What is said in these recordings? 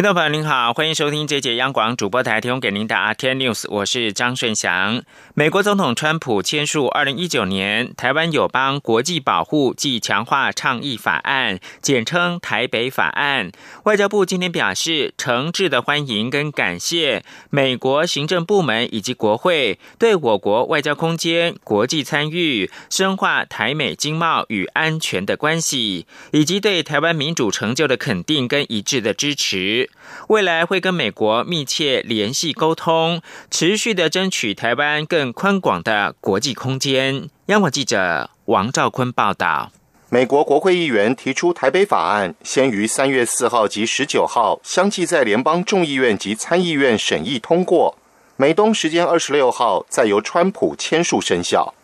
听众朋友您好，欢迎收听这节央广主播台提供给您的 RT News，我是张顺祥。美国总统川普签署二零一九年台湾友邦国际保护暨强化倡议法案，简称台北法案。外交部今天表示，诚挚的欢迎跟感谢美国行政部门以及国会对我国外交空间、国际参与、深化台美经贸与安全的关系，以及对台湾民主成就的肯定跟一致的支持。未来会跟美国密切联系沟通，持续的争取台湾更宽广的国际空间。央广记者王兆坤报道。美国国会议员提出台北法案，先于三月四号及十九号相继在联邦众议院及参议院审议通过，美东时间二十六号再由川普签署生效。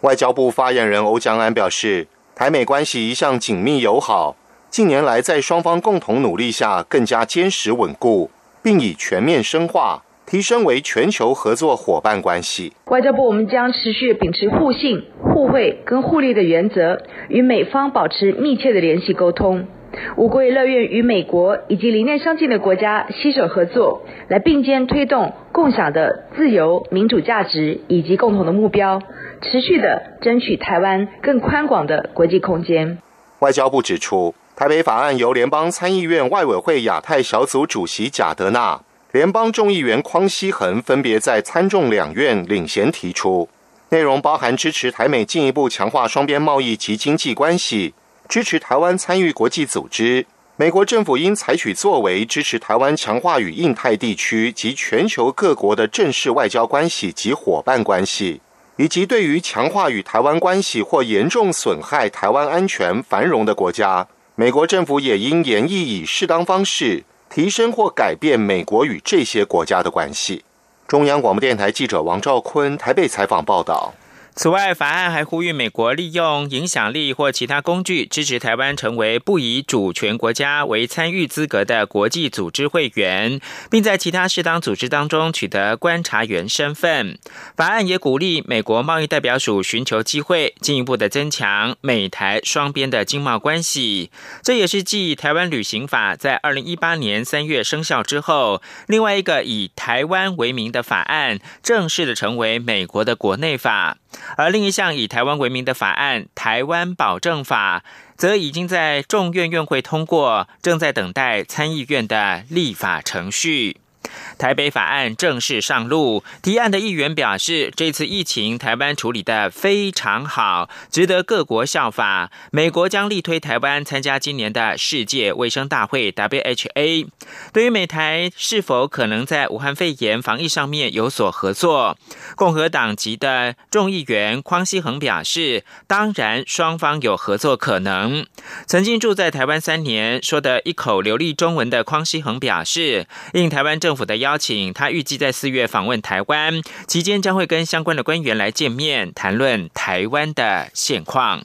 外交部发言人欧江安表示，台美关系一向紧密友好。近年来，在双方共同努力下，更加坚实稳固，并已全面深化提升为全球合作伙伴关系。外交部，我们将持续秉持互信、互惠跟互利的原则，与美方保持密切的联系沟通。我国也乐愿与美国以及理念相近的国家携手合作，来并肩推动共享的自由民主价值以及共同的目标，持续的争取台湾更宽广的国际空间。外交部指出。台北法案由联邦参议院外委会亚太小组主席贾德纳、联邦众议员匡希恒分别在参众两院领衔提出，内容包含支持台美进一步强化双边贸易及经济关系，支持台湾参与国际组织，美国政府应采取作为支持台湾强化与印太地区及全球各国的正式外交关系及伙伴关系，以及对于强化与台湾关系或严重损害台湾安全繁荣的国家。美国政府也应严意以适当方式提升或改变美国与这些国家的关系。中央广播电台记者王兆坤台北采访报道。此外，法案还呼吁美国利用影响力或其他工具，支持台湾成为不以主权国家为参与资格的国际组织会员，并在其他适当组织当中取得观察员身份。法案也鼓励美国贸易代表署寻求机会，进一步的增强美台双边的经贸关系。这也是继台湾旅行法在二零一八年三月生效之后，另外一个以台湾为名的法案正式的成为美国的国内法。而另一项以台湾为名的法案《台湾保证法》，则已经在众院院会通过，正在等待参议院的立法程序。台北法案正式上路，提案的议员表示，这次疫情台湾处理的非常好，值得各国效法。美国将力推台湾参加今年的世界卫生大会 （WHA）。对于美台是否可能在武汉肺炎防疫上面有所合作，共和党籍的众议员匡熙恒表示，当然双方有合作可能。曾经住在台湾三年，说的一口流利中文的匡熙恒表示，应台湾政政府。的邀请，他预计在四月访问台湾期间，将会跟相关的官员来见面，谈论台湾的现况。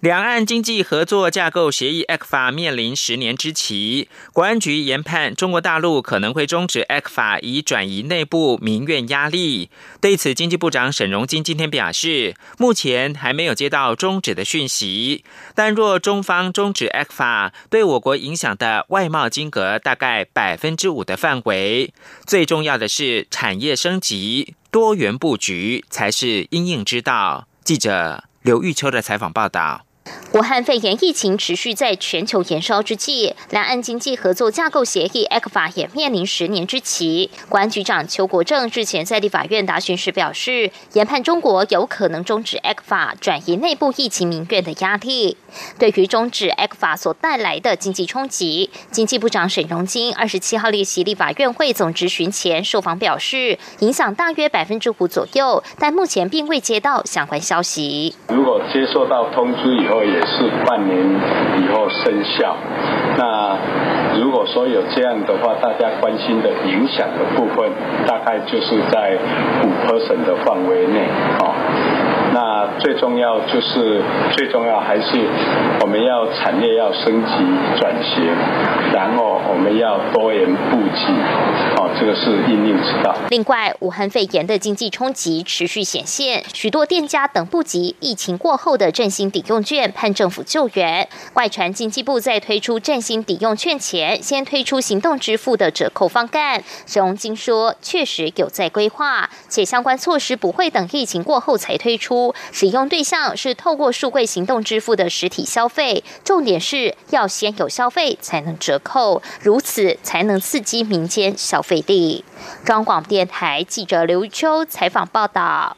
两岸经济合作架构协议 （ECFA） 面临十年之期，国安局研判中国大陆可能会终止 ECFA，以转移内部民怨压力。对此，经济部长沈荣金今天表示，目前还没有接到终止的讯息，但若中方终止 ECFA，对我国影响的外贸金额大概百分之五的范围。最重要的是，产业升级、多元布局才是应应之道。记者刘玉秋的采访报道。武汉肺炎疫情持续在全球延烧之际，两岸经济合作架构协议 （ECFA） 也面临十年之期。国安局长邱国正日前在立法院答询时表示，研判中国有可能终止 ECFA，转移内部疫情民怨的压力。对于终止 ECFA 所带来的经济冲击，经济部长沈荣金二十七号列席立法院会总执询前受访表示，影响大约百分之五左右，但目前并未接到相关消息。如果接收到通知以后，也是半年以后生效。那如果说有这样的话，大家关心的影响的部分，大概就是在五 percent 的范围内，哦。那最重要就是最重要还是我们要产业要升级转型，然后我们要多元布局，哦，这个是应运之道。另外，武汉肺炎的经济冲击持续显现，许多店家等不及疫情过后的振兴抵用券，盼政府救援。外传经济部在推出振兴抵用券前，先推出行动支付的折扣方案。沈荣金说，确实有在规划，且相关措施不会等疫情过后才推出，使用对象是透过数柜行动支付的实体消费，重点是要先有消费才能折扣，如此才能刺激民间消费力。中广电台记者刘秋采访报道。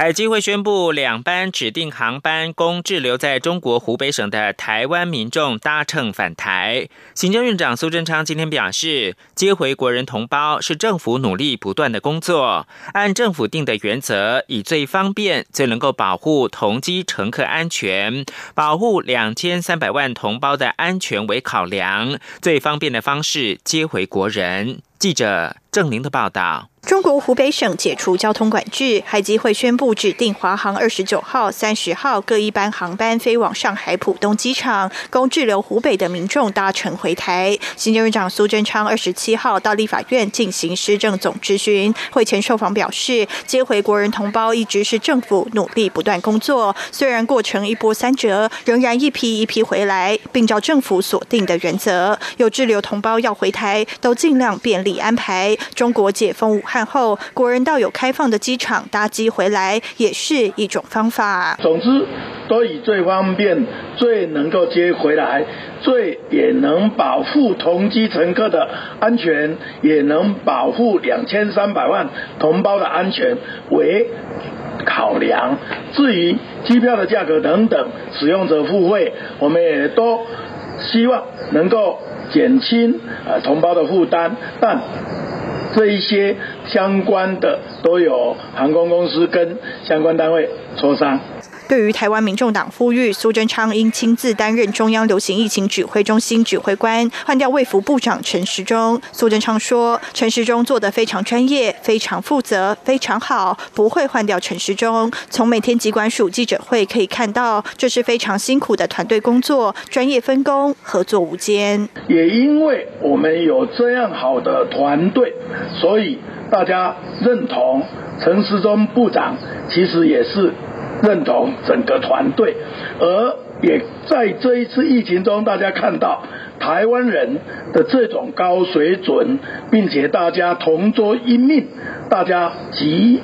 海基会宣布，两班指定航班供滞留在中国湖北省的台湾民众搭乘返台。行政院长苏贞昌今天表示，接回国人同胞是政府努力不断的工作，按政府定的原则，以最方便、最能够保护同机乘客安全、保护两千三百万同胞的安全为考量，最方便的方式接回国人。记者郑玲的报道。中国湖北省解除交通管制，海基会宣布指定华航二十九号、三十号各一班航班飞往上海浦东机场，供滞留湖北的民众搭乘回台。行政院长苏贞昌二十七号到立法院进行施政总质询，会前受访表示，接回国人同胞一直是政府努力不断工作，虽然过程一波三折，仍然一批一批回来，并照政府所定的原则，有滞留同胞要回台，都尽量便利安排。中国解封武汉。后，国人到有开放的机场搭机回来，也是一种方法。总之，都以最方便、最能够接回来、最也能保护同机乘客的安全，也能保护两千三百万同胞的安全为考量。至于机票的价格等等，使用者付费，我们也都希望能够减轻呃同胞的负担，但。这一些相关的都有航空公司跟相关单位磋商。对于台湾民众党呼吁苏贞昌应亲自担任中央流行疫情指挥中心指挥官，换掉卫福部长陈时中。苏贞昌说：“陈时中做得非常专业、非常负责、非常好，不会换掉陈时中。从每天机关署记者会可以看到，这是非常辛苦的团队工作，专业分工，合作无间。也因为我们有这样好的团队，所以大家认同陈时中部长，其实也是。”认同整个团队，而也在这一次疫情中，大家看到台湾人的这种高水准，并且大家同桌一命，大家集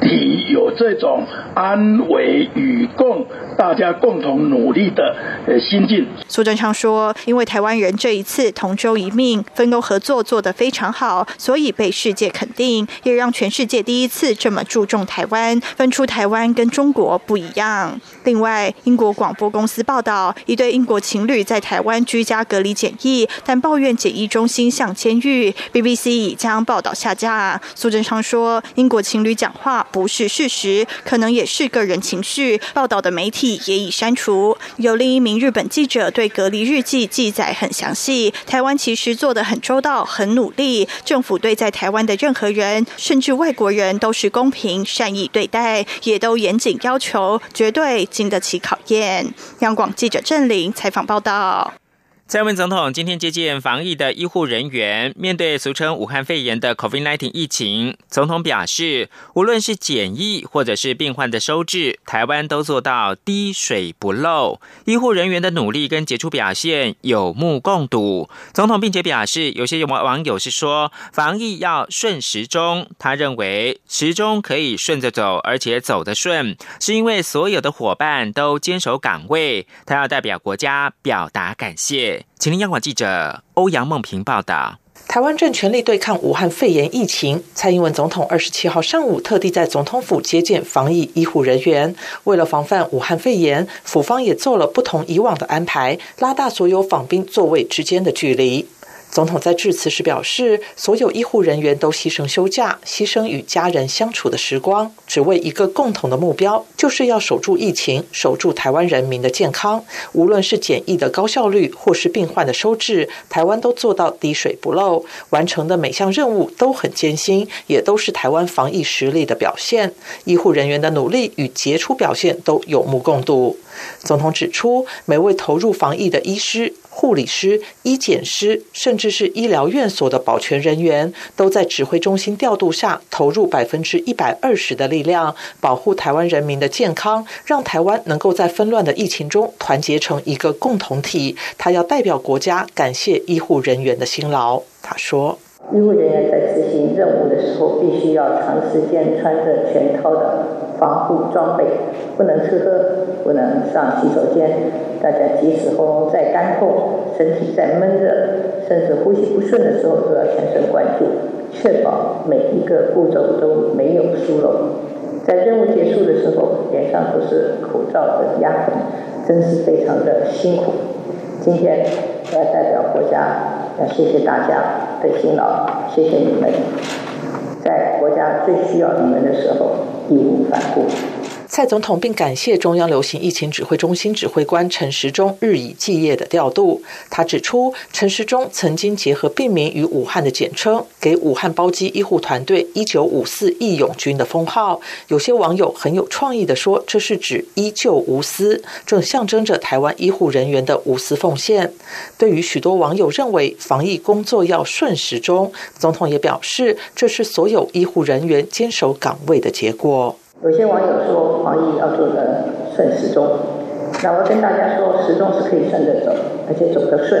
体有这种安危与共。大家共同努力的呃心境。苏贞昌说：“因为台湾人这一次同舟一命，分工合作做得非常好，所以被世界肯定，也让全世界第一次这么注重台湾，分出台湾跟中国不一样。”另外，英国广播公司报道，一对英国情侣在台湾居家隔离检疫，但抱怨检疫中心像监狱。BBC 已将报道下架。苏贞昌说：“英国情侣讲话不是事实，可能也是个人情绪。”报道的媒体。也已删除。有另一名日本记者对隔离日记记载很详细。台湾其实做得很周到，很努力。政府对在台湾的任何人，甚至外国人，都是公平善意对待，也都严谨要求，绝对经得起考验。央广记者郑玲采访报道。蔡文总统今天接见防疫的医护人员，面对俗称武汉肺炎的 COVID-19 疫情，总统表示，无论是检疫或者是病患的收治，台湾都做到滴水不漏。医护人员的努力跟杰出表现有目共睹。总统并且表示，有些网网友是说防疫要顺时钟，他认为时钟可以顺着走，而且走得顺，是因为所有的伙伴都坚守岗位，他要代表国家表达感谢。请听央广记者欧阳梦平报道：台湾正全力对抗武汉肺炎疫情。蔡英文总统二十七号上午特地在总统府接见防疫医护人员。为了防范武汉肺炎，府方也做了不同以往的安排，拉大所有访宾座位之间的距离。总统在致辞时表示，所有医护人员都牺牲休假，牺牲与家人相处的时光，只为一个共同的目标，就是要守住疫情，守住台湾人民的健康。无论是检疫的高效率，或是病患的收治，台湾都做到滴水不漏，完成的每项任务都很艰辛，也都是台湾防疫实力的表现。医护人员的努力与杰出表现都有目共睹。总统指出，每位投入防疫的医师。护理师、医检师，甚至是医疗院所的保全人员，都在指挥中心调度下，投入百分之一百二十的力量，保护台湾人民的健康，让台湾能够在纷乱的疫情中团结成一个共同体。他要代表国家感谢医护人员的辛劳。他说：“医护人员在执行任务的时候，必须要长时间穿着全套的防护装备，不能吃喝，不能上洗手间。”大家即使喉咙再干痛、身体再闷热，甚至呼吸不顺的时候，都要全神贯注，确保每一个步骤都没有疏漏。在任务结束的时候，脸上都是口罩的压痕，真是非常的辛苦。今天我要代表国家，要谢谢大家的辛劳，谢谢你们，在他最需要你们的时候义无反顾。蔡总统并感谢中央流行疫情指挥中心指挥官陈时中日以继夜的调度。他指出，陈时中曾经结合病名与武汉的简称，给武汉包机医护团队“一九五四义勇军”的封号。有些网友很有创意的说，这是指依旧无私，正象征着台湾医护人员的无私奉献。对于许多网友认为防疫工作要顺时钟，总统也表示，这是所有医护人员坚守岗位的结果。有些网友说防疫要做的顺时钟，那我跟大家说，时钟是可以顺着走，而且走得顺，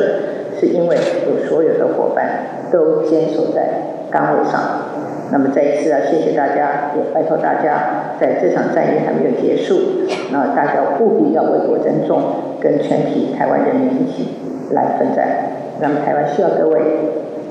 是因为有所有的伙伴都坚守在岗位上。那么再一次啊，谢谢大家，也拜托大家，在这场战役还没有结束，那大家务必要为国争重，跟全体台湾人民一起来奋战。那么台湾需要各位，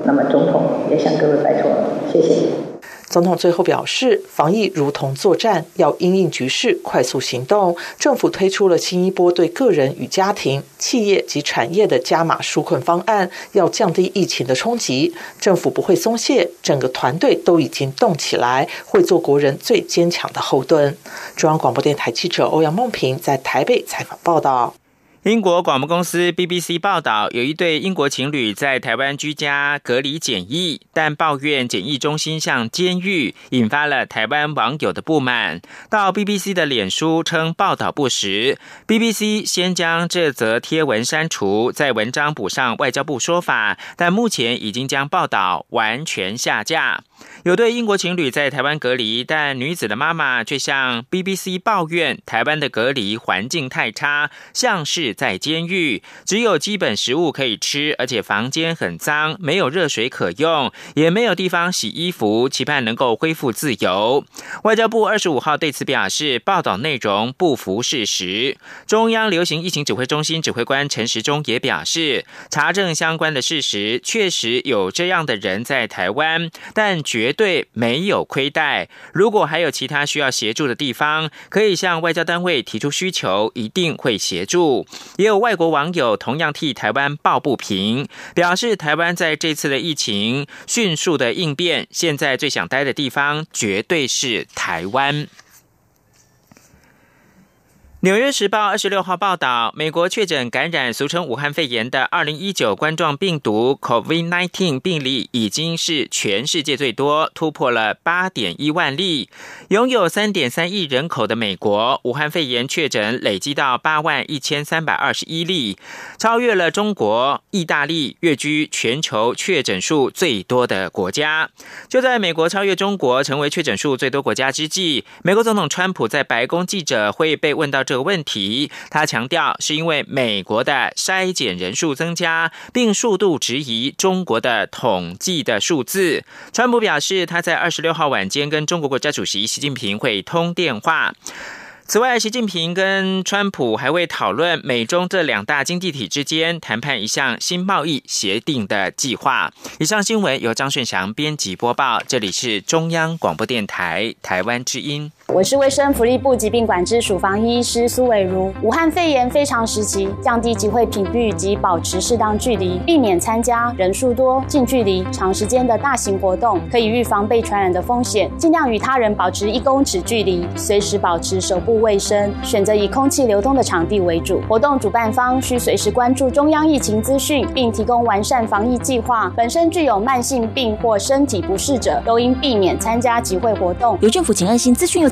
那么总统也向各位拜托，谢谢。总统最后表示，防疫如同作战，要因应局势快速行动。政府推出了新一波对个人与家庭、企业及产业的加码纾困方案，要降低疫情的冲击。政府不会松懈，整个团队都已经动起来，会做国人最坚强的后盾。中央广播电台记者欧阳梦平在台北采访报道。英国广播公司 BBC 报道，有一对英国情侣在台湾居家隔离检疫，但抱怨检疫中心像监狱，引发了台湾网友的不满。到 BBC 的脸书称报道不实，BBC 先将这则贴文删除，在文章补上外交部说法，但目前已经将报道完全下架。有对英国情侣在台湾隔离，但女子的妈妈却向 BBC 抱怨台湾的隔离环境太差，像是在监狱，只有基本食物可以吃，而且房间很脏，没有热水可用，也没有地方洗衣服，期盼能够恢复自由。外交部二十五号对此表示，报道内容不符事实。中央流行疫情指挥中心指挥官陈时中也表示，查证相关的事实，确实有这样的人在台湾，但。绝对没有亏待。如果还有其他需要协助的地方，可以向外交单位提出需求，一定会协助。也有外国网友同样替台湾抱不平，表示台湾在这次的疫情迅速的应变，现在最想待的地方绝对是台湾。纽约时报二十六号报道，美国确诊感染俗称武汉肺炎的二零一九冠状病毒 （COVID-19） 病例已经是全世界最多，突破了八点一万例。拥有三点三亿人口的美国，武汉肺炎确诊累积到八万一千三百二十一例，超越了中国、意大利，跃居全球确诊数最多的国家。就在美国超越中国，成为确诊数最多国家之际，美国总统川普在白宫记者会被问到。这个问题，他强调是因为美国的筛检人数增加，并数度质疑中国的统计的数字。川普表示，他在二十六号晚间跟中国国家主席习近平会通电话。此外，习近平跟川普还会讨论美中这两大经济体之间谈判一项新贸易协定的计划。以上新闻由张顺祥编辑播报，这里是中央广播电台台湾之音。我是卫生福利部疾病管制署防疫医师苏伟如。武汉肺炎非常时期，降低集会频率及保持适当距离，避免参加人数多、近距离、长时间的大型活动，可以预防被传染的风险。尽量与他人保持一公尺距离，随时保持手部卫生，选择以空气流通的场地为主。活动主办方需随时关注中央疫情资讯，并提供完善防疫计划。本身具有慢性病或身体不适者，都应避免参加集会活动。由政府请安心资讯由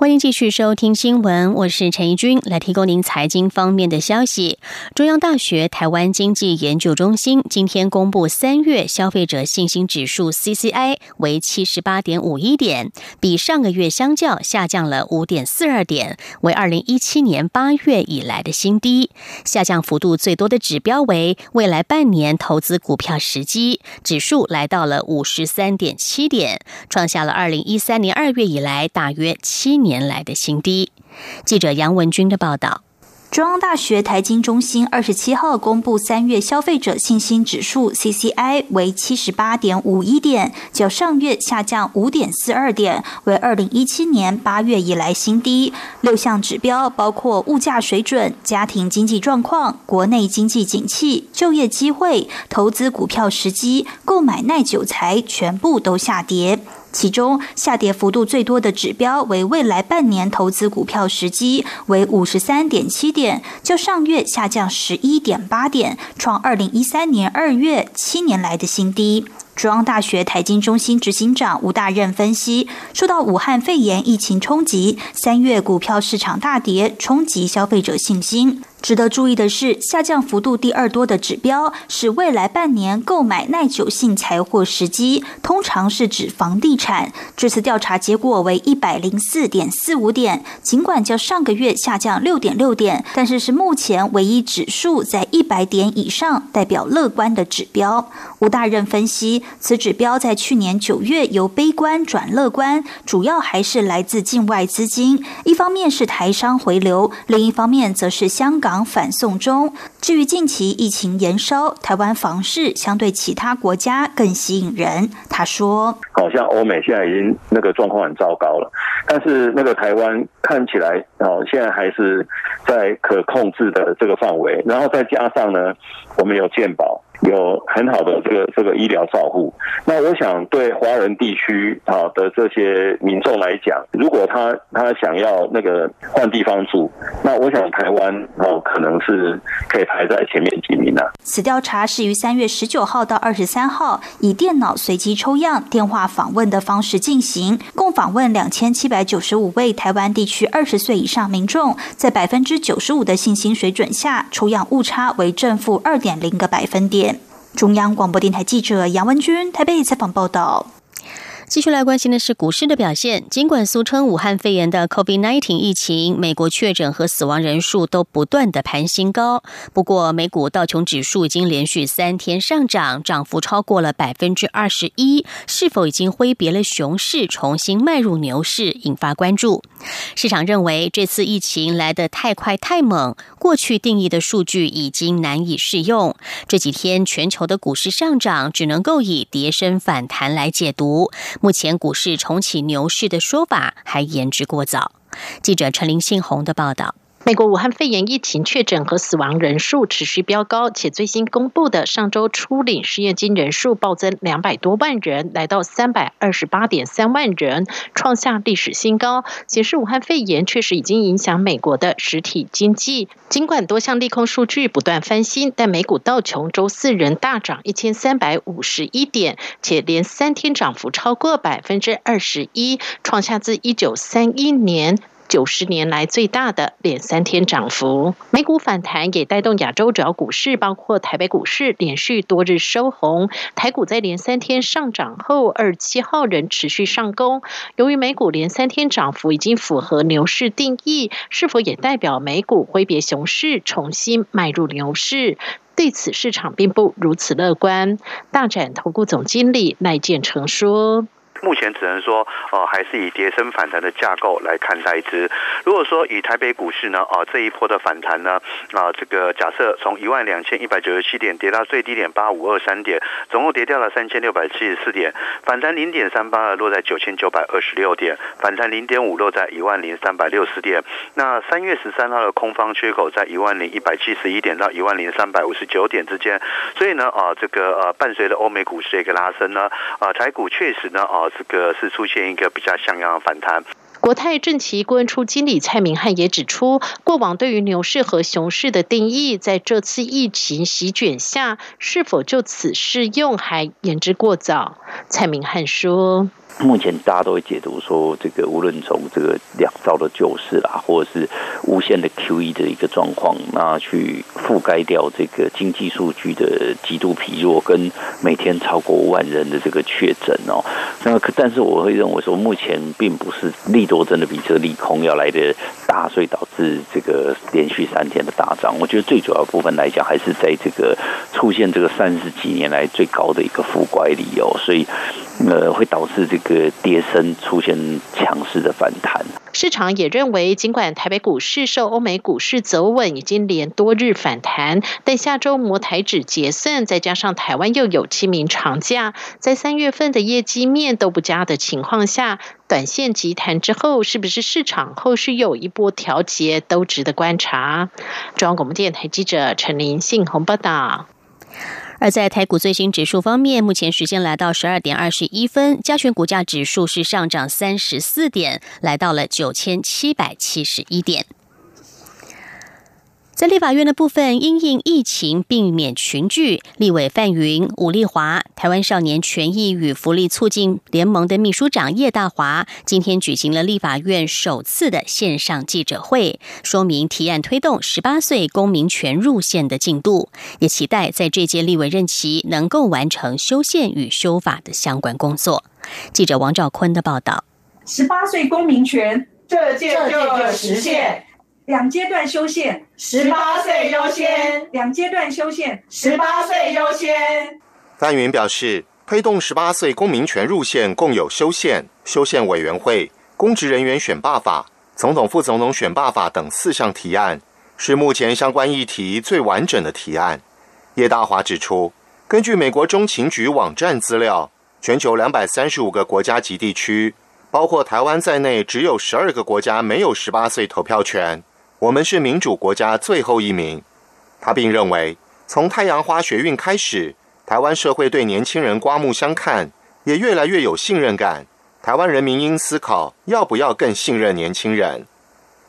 欢迎继续收听新闻，我是陈怡君，来提供您财经方面的消息。中央大学台湾经济研究中心今天公布三月消费者信心指数 （CCI） 为七十八点五一点，比上个月相较下降了五点四二点，为二零一七年八月以来的新低。下降幅度最多的指标为未来半年投资股票时机指数，来到了五十三点七点，创下了二零一三年二月以来大约七年。年来的新低。记者杨文军的报道。中央大学财经中心二十七号公布三月消费者信心指数 （CCI） 为七十八点五一点，较上月下降五点四二点，为二零一七年八月以来新低。六项指标包括物价水准、家庭经济状况、国内经济景气、就业机会、投资股票时机、购买耐久材，全部都下跌。其中下跌幅度最多的指标为未来半年投资股票时机，为五十三点七点，较上月下降十一点八点，创二零一三年二月七年来的新低。中央大学财经中心执行长吴大任分析，受到武汉肺炎疫情冲击，三月股票市场大跌，冲击消费者信心。值得注意的是，下降幅度第二多的指标是未来半年购买耐久性财货时机，通常是指房地产。这次调查结果为一百零四点四五点，尽管较上个月下降六点六点，但是是目前唯一指数在一百点以上，代表乐观的指标。吴大任分析，此指标在去年九月由悲观转乐观，主要还是来自境外资金，一方面是台商回流，另一方面则是香港。反送中。至于近期疫情延烧，台湾房市相对其他国家更吸引人。他说：“好像欧美现在已经那个状况很糟糕了，但是那个台湾看起来哦，现在还是在可控制的这个范围。然后再加上呢，我们有健保。”有很好的这个这个医疗照护，那我想对华人地区啊的这些民众来讲，如果他他想要那个换地方住，那我想台湾哦可能是可以排在前面几名的。此调查是于三月十九号到二十三号以电脑随机抽样、电话访问的方式进行，共访问两千七百九十五位台湾地区二十岁以上民众，在百分之九十五的信心水准下，抽样误差为正负二点零个百分点。中央广播电台记者杨文君台北采访报道。继续来关心的是股市的表现。尽管俗称武汉肺炎的 COVID-19 疫情，美国确诊和死亡人数都不断的盘新高。不过，美股道琼指数已经连续三天上涨，涨幅超过了百分之二十一。是否已经挥别了熊市，重新迈入牛市，引发关注。市场认为，这次疫情来得太快太猛，过去定义的数据已经难以适用。这几天全球的股市上涨，只能够以跌升反弹来解读。目前股市重启牛市的说法还言之过早。记者陈林信宏的报道。美国武汉肺炎疫情确诊和死亡人数持续飙高，且最新公布的上周初领失业金人数暴增两百多万人，来到三百二十八点三万人，创下历史新高，显示武汉肺炎确实已经影响美国的实体经济。尽管多项利空数据不断翻新，但美股道琼周四仍大涨一千三百五十一点，且连三天涨幅超过百分之二十一，创下自一九三一年。九十年来最大的连三天涨幅，美股反弹也带动亚洲主要股市，包括台北股市连续多日收红。台股在连三天上涨后，二七号仍持续上攻。由于美股连三天涨幅已经符合牛市定义，是否也代表美股挥别熊市，重新迈入牛市？对此市场并不如此乐观。大展投顾总经理赖建成说。目前只能说，呃，还是以跌升反弹的架构来看待之。如果说以台北股市呢，啊，这一波的反弹呢，啊，这个假设从一万两千一百九十七点跌到最低点八五二三点，总共跌掉了三千六百七十四点，反弹零点三八二落在九千九百二十六点，反弹零点五落在一万零三百六十点。那三月十三号的空方缺口在一万零一百七十一点到一万零三百五十九点之间，所以呢，啊，这个呃，伴随着欧美股市的一个拉升呢，啊，台股确实呢，啊。这个是出现一个比较像样的反弹。国泰正奇顾问处经理蔡明汉也指出，过往对于牛市和熊市的定义，在这次疫情席卷下，是否就此适用，还言之过早。蔡明汉说。目前大家都会解读说，这个无论从这个两兆的救市啦，或者是无限的 QE 的一个状况，那去覆盖掉这个经济数据的极度疲弱，跟每天超过万人的这个确诊哦。那但是我会认为说，目前并不是立多真的比这个利空要来的大，所以导致这个连续三天的大涨。我觉得最主要部分来讲，还是在这个出现这个三十几年来最高的一个负拐理由，所以呃会导致这个。跌升出现强势的反弹，市场也认为，尽管台北股市受欧美股市走稳，已经连多日反弹，但下周摩台指结算，再加上台湾又有清明长假，在三月份的业绩面都不佳的情况下，短线急弹之后，是不是市场后续有一波调节，都值得观察。中央广播电台记者陈林信宏报道。而在台股最新指数方面，目前时间来到十二点二十一分，加权股价指数是上涨三十四点，来到了九千七百七十一点。在立法院的部分，因应疫情避免群聚，立委范云、武立华、台湾少年权益与福利促进联盟的秘书长叶大华，今天举行了立法院首次的线上记者会，说明提案推动十八岁公民权入宪的进度，也期待在这届立委任期能够完成修宪与修法的相关工作。记者王兆坤的报道：十八岁公民权，这届就实现。两阶段修宪，十八岁优先；两阶段修宪，十八岁优先。范云表示，推动十八岁公民权入宪，共有修宪、修宪委员会、公职人员选罢法、总统、副总统选罢法等四项提案，是目前相关议题最完整的提案。叶大华指出，根据美国中情局网站资料，全球两百三十五个国家及地区，包括台湾在内，只有十二个国家没有十八岁投票权。我们是民主国家最后一名。他并认为，从太阳花学运开始，台湾社会对年轻人刮目相看，也越来越有信任感。台湾人民应思考，要不要更信任年轻人。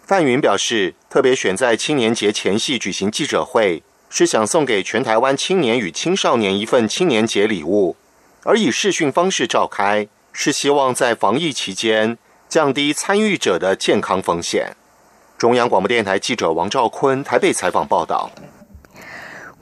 范云表示，特别选在青年节前夕举行记者会，是想送给全台湾青年与青少年一份青年节礼物，而以视讯方式召开，是希望在防疫期间降低参与者的健康风险。中央广播电台记者王兆坤台北采访报道。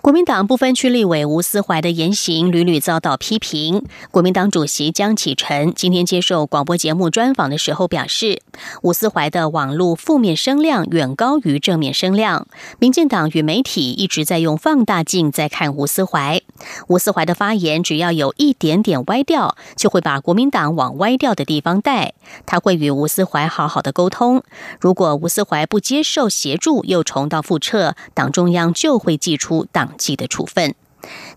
国民党不分区立委吴思怀的言行屡屡遭到批评。国民党主席江启臣今天接受广播节目专访的时候表示，吴思怀的网络负面声量远高于正面声量。民进党与媒体一直在用放大镜在看吴思怀。吴思怀的发言只要有一点点歪掉，就会把国民党往歪掉的地方带。他会与吴思怀好好的沟通。如果吴思怀不接受协助，又重蹈覆辙，党中央就会祭出党。记的处分。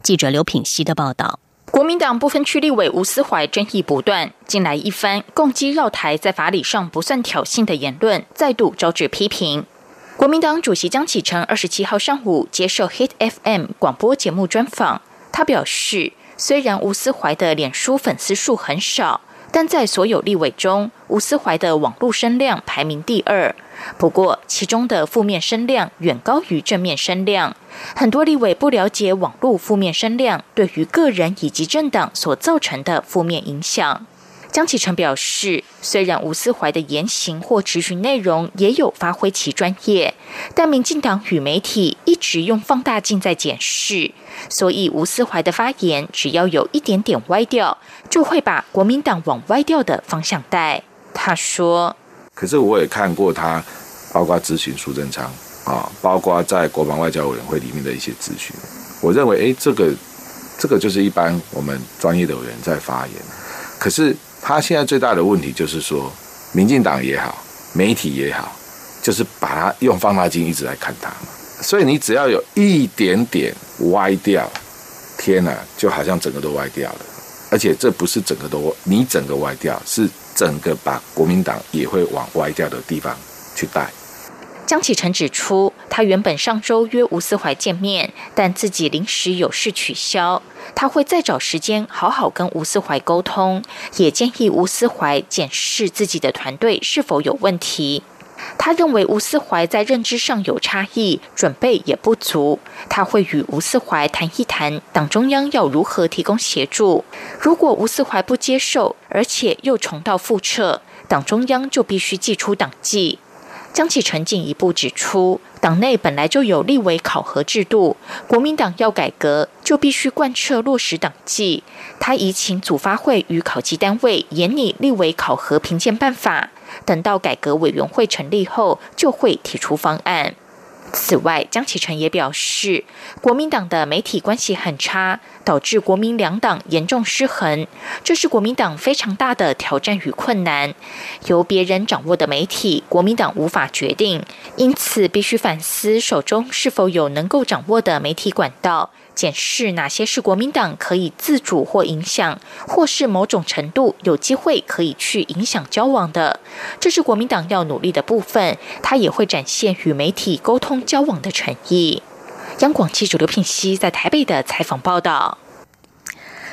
记者刘品熙的报道：国民党不分区立委吴思怀争议不断，近来一番攻击绕台，在法理上不算挑衅的言论，再度招致批评。国民党主席江启臣二十七号上午接受 Hit FM 广播节目专访，他表示，虽然吴思怀的脸书粉丝数很少，但在所有立委中，吴思怀的网络声量排名第二。不过，其中的负面声量远高于正面声量。很多立委不了解网络负面声量对于个人以及政党所造成的负面影响。江启臣表示，虽然吴思怀的言行或质询内容也有发挥其专业，但民进党与媒体一直用放大镜在检视，所以吴思怀的发言只要有一点点歪掉，就会把国民党往歪掉的方向带。他说。可是我也看过他，包括咨询苏贞昌啊，包括在国防外交委员会里面的一些咨询，我认为，哎，这个这个就是一般我们专业的委员在发言。可是他现在最大的问题就是说，民进党也好，媒体也好，就是把它用放大镜一直来看他。所以你只要有一点点歪掉，天哪，就好像整个都歪掉了。而且这不是整个都你整个歪掉，是整个把国民党也会往歪掉的地方去带。江启臣指出，他原本上周约吴思怀见面，但自己临时有事取消。他会再找时间好好跟吴思怀沟通，也建议吴思怀检视自己的团队是否有问题。他认为吴思怀在认知上有差异，准备也不足。他会与吴思怀谈一谈，党中央要如何提供协助。如果吴思怀不接受，而且又重蹈覆辙，党中央就必须祭出党纪。江启臣进一步指出，党内本来就有立委考核制度，国民党要改革，就必须贯彻落实党纪。他已请组发会与考级单位研拟立委考核评鉴办法。等到改革委员会成立后，就会提出方案。此外，江启臣也表示，国民党的媒体关系很差，导致国民两党严重失衡，这是国民党非常大的挑战与困难。由别人掌握的媒体，国民党无法决定，因此必须反思手中是否有能够掌握的媒体管道。检视哪些是国民党可以自主或影响，或是某种程度有机会可以去影响交往的，这是国民党要努力的部分。他也会展现与媒体沟通交往的诚意。央广记者刘品熙在台北的采访报道。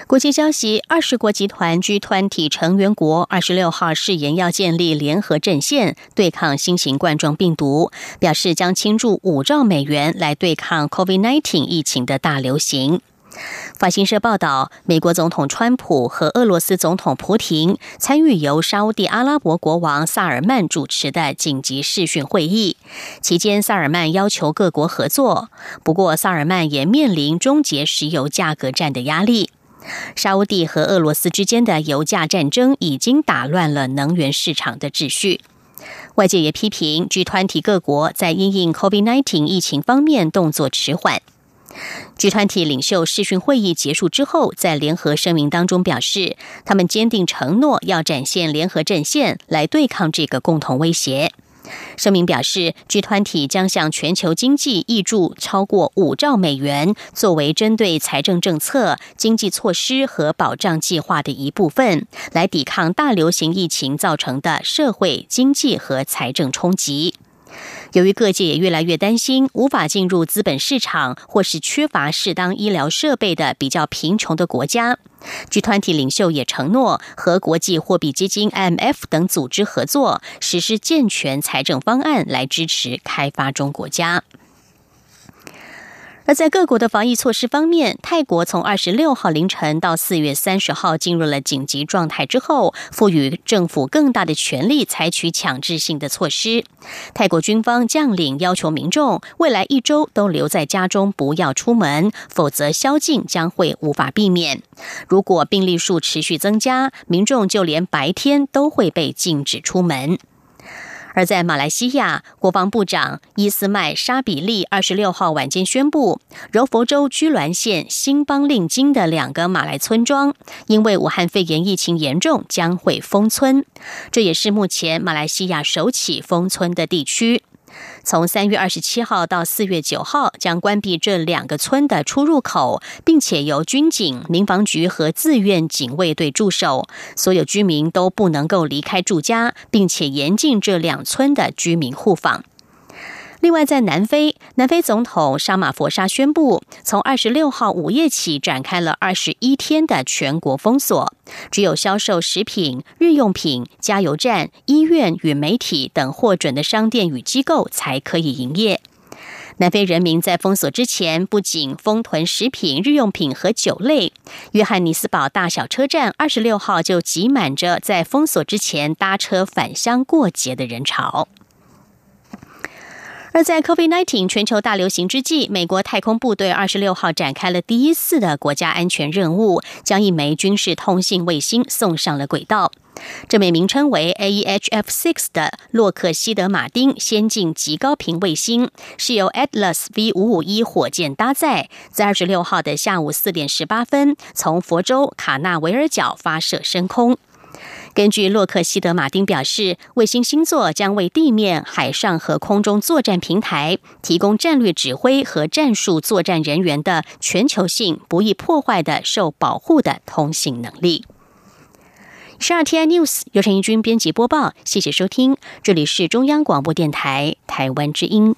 国际消息：二十国集团 G 团体成员国二十六号誓言要建立联合阵线对抗新型冠状病毒，表示将倾注五兆美元来对抗 COVID-19 疫情的大流行。法新社报道，美国总统川普和俄罗斯总统普廷参与由沙地阿拉伯国王萨尔曼主持的紧急视讯会议，期间萨尔曼要求各国合作，不过萨尔曼也面临终结石油价格战的压力。沙地和俄罗斯之间的油价战争已经打乱了能源市场的秩序。外界也批评 G 团体各国在因应 COVID-19 疫情方面动作迟缓。G 团体领袖视讯会议结束之后，在联合声明当中表示，他们坚定承诺要展现联合阵线来对抗这个共同威胁。声明表示，G 团体将向全球经济挹注超过五兆美元，作为针对财政政策、经济措施和保障计划的一部分，来抵抗大流行疫情造成的社会、经济和财政冲击。由于各界也越来越担心无法进入资本市场或是缺乏适当医疗设备的比较贫穷的国家，据团体领袖也承诺和国际货币基金 IMF 等组织合作，实施健全财政方案来支持开发中国家。而在各国的防疫措施方面，泰国从二十六号凌晨到四月三十号进入了紧急状态之后，赋予政府更大的权力，采取强制性的措施。泰国军方将领要求民众未来一周都留在家中，不要出门，否则宵禁将会无法避免。如果病例数持续增加，民众就连白天都会被禁止出门。而在马来西亚，国防部长伊斯麦沙比利二十六号晚间宣布，柔佛州居銮县新邦令金的两个马来村庄，因为武汉肺炎疫情严重，将会封村。这也是目前马来西亚首起封村的地区。从三月二十七号到四月九号，将关闭这两个村的出入口，并且由军警、民防局和自愿警卫队驻守，所有居民都不能够离开住家，并且严禁这两村的居民互访。另外，在南非，南非总统沙马佛沙宣布，从二十六号午夜起展开了二十一天的全国封锁，只有销售食品、日用品、加油站、医院与媒体等获准的商店与机构才可以营业。南非人民在封锁之前，不仅封囤食品、日用品和酒类，约翰尼斯堡大小车站二十六号就挤满着在封锁之前搭车返乡过节的人潮。在 COVID-19 全球大流行之际，美国太空部队二十六号展开了第一次的国家安全任务，将一枚军事通信卫星送上了轨道。这枚名称为 AEHF-6 的洛克希德马丁先进极高频卫星，是由 Atlas V 五五一火箭搭载，在二十六号的下午四点十八分，从佛州卡纳维尔角发射升空。根据洛克希德马丁表示，卫星星座将为地面、海上和空中作战平台提供战略指挥和战术作战人员的全球性、不易破坏的、受保护的通信能力。十二 T I News 由陈义军编辑播报，谢谢收听，这里是中央广播电台台湾之音。